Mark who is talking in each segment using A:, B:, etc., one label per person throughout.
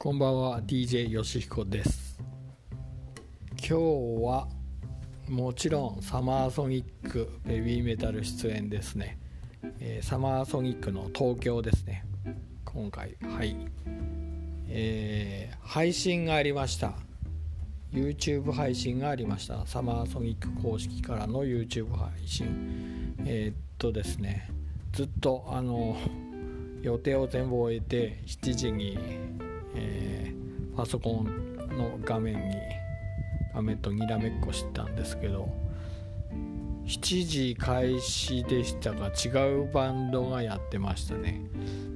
A: こんばんは DJ よしひこです。今日はもちろんサマーソニックベビーメタル出演ですね、えー、サマーソニックの東京ですね。今回はい。えー、配信がありました。YouTube 配信がありました。サマーソニック公式からの YouTube 配信。えー、っとですね。ずっとあの予定を全部終えて7時に、パソコンの画面に画面とにらめっこしてたんですけど7時開始でしたが違うバンドがやってましたね。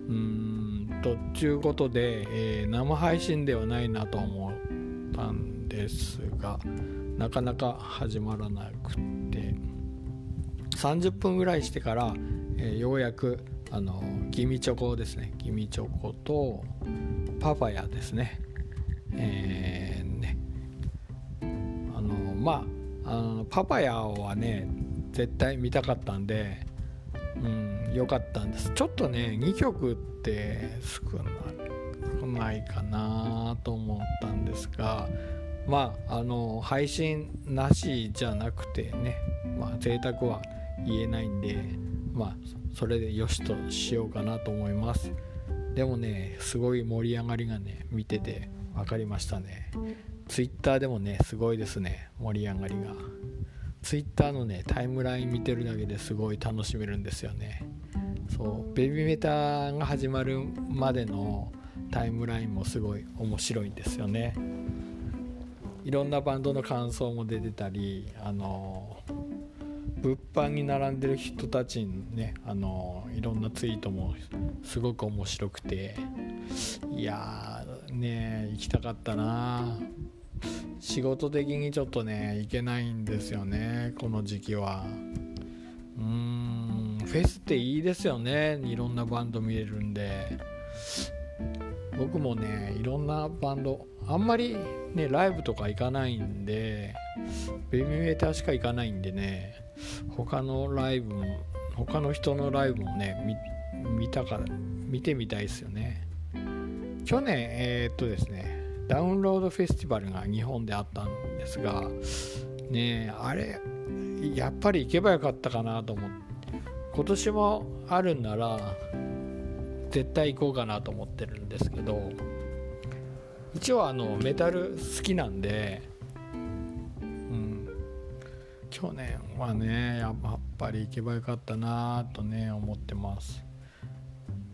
A: うんとちゅうことで、えー、生配信ではないなと思ったんですがなかなか始まらなくって30分ぐらいしてから、えー、ようやくあのギミチョコですね。ギミチョコとパパヤですね。えー、ね。あのまああのパパヤはね絶対見たかったんでうん良かったんです。ちょっとね2曲って少ないかなと思ったんですがまああの配信なしじゃなくてねまあ贅沢は言えないんでまあそれでよしとしようかなと思います。でもねすごい盛り上がりがね見てて分かりましたね。Twitter でもねすごいですね。盛り上がりが。Twitter のねタイムライン見てるだけですごい楽しめるんですよね。そうベビーメターが始まるまでのタイムラインもすごい面白いんですよね。いろんなバンドの感想も出てたりあの物販に並んでる人たちにねあのいろんなツイートもすごく面白くて。いやね行きたかったな。仕事的にちょっとね行けないんですよねこの時期は。うーんフェスっていいですよねいろんなバンド見れるんで。僕もねいろんなバンドあんまりねライブとか行かないんでベビーメーターしか行かないんでね他のライブも他の人のライブもね見たから見てみたいですよね。去年えー、っとですねダウンロードフェスティバルが日本であったんですがねあれやっぱり行けばよかったかなと思って今年もあるんなら絶対行こうかなと思ってるんですけど一応あのメタル好きなんで去年はねやっぱり行けばよかったなとね思ってます。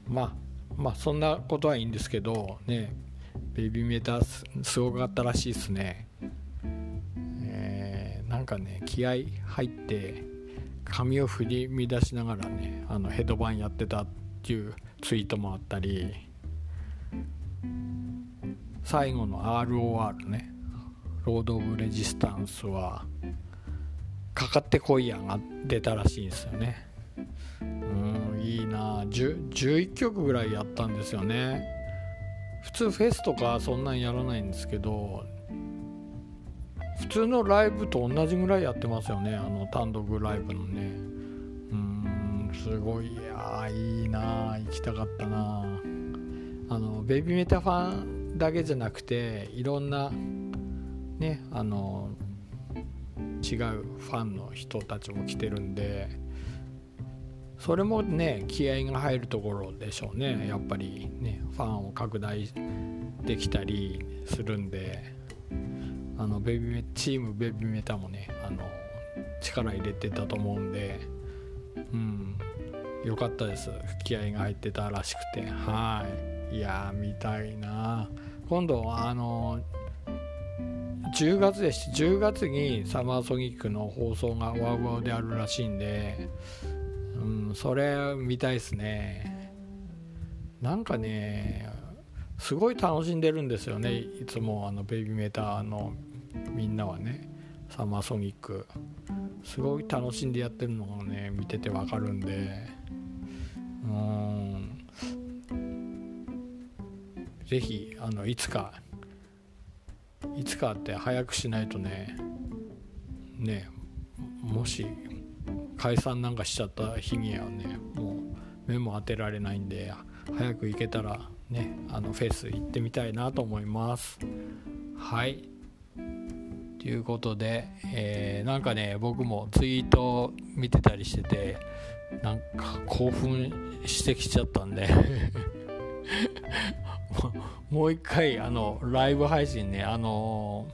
A: まあまあそんなことはいいんですけどねベビーメーターすごかったらしいですね。えー、なんかね気合入って髪を振り乱しながらねあのヘッドバンやってたっていうツイートもあったり最後の ROR ねロード・オブ・レジスタンスはかかってこいやが出たらしいんですよね。うん。いいな。11曲ぐらいやったんですよね。普通フェスとかそんなんやらないんですけど普通のライブと同じぐらいやってますよね。あの単独ライブのね。うんすごい。いやいいな。行きたかったな。あのベビーメタファンだけじゃなくていろんなねあの違うファンの人たちも来てるんでそれもね気合が入るところでしょうね。やっぱりねファンを拡大できたりするんであのベビーチームベビーメタもねあの力入れてたと思うんでうん。良かったです。気合が入ってたらしくて。はい。いや見たいな今度あの10月でし10月にサマーソニックの放送がワウワウであるらしいんで、うん、それ見たいですね。なんかねすごい楽しんでるんですよね。いつもあのベビーメーターのみんなはね。サマーソニック。すごい楽しんでやってるのがね見ててわかるんで。うん。ぜひあのいつかいつかって早くしないとね。ねもし解散なんかしちゃった日にはねもう目も当てられないんで早く行けたらねあのフェス行ってみたいなと思います。はい。ということで、えー、なんかね僕もツイート見てたりしててなんか興奮してきちゃったんで もう一回あのライブ配信ねあの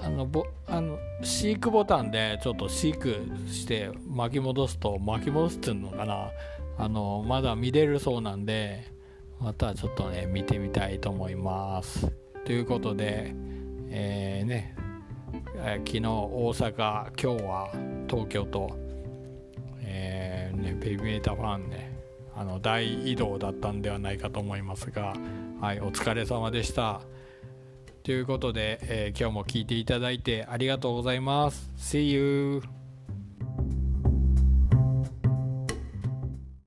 A: あのぼあの飼育ボタンでちょっと飼育して巻き戻すと巻き戻すっていうのかなあのまだ見れるそうなんでまたちょっとね見てみたいと思いますということでえー、ね、えー、昨日大阪今日は東京と、えー、ね、ベビーメーターファンねあの大移動だったんではないかと思いますが、はい、お疲れ様でした。ということで、えー、今日も聞いていただいてありがとうございます。See you!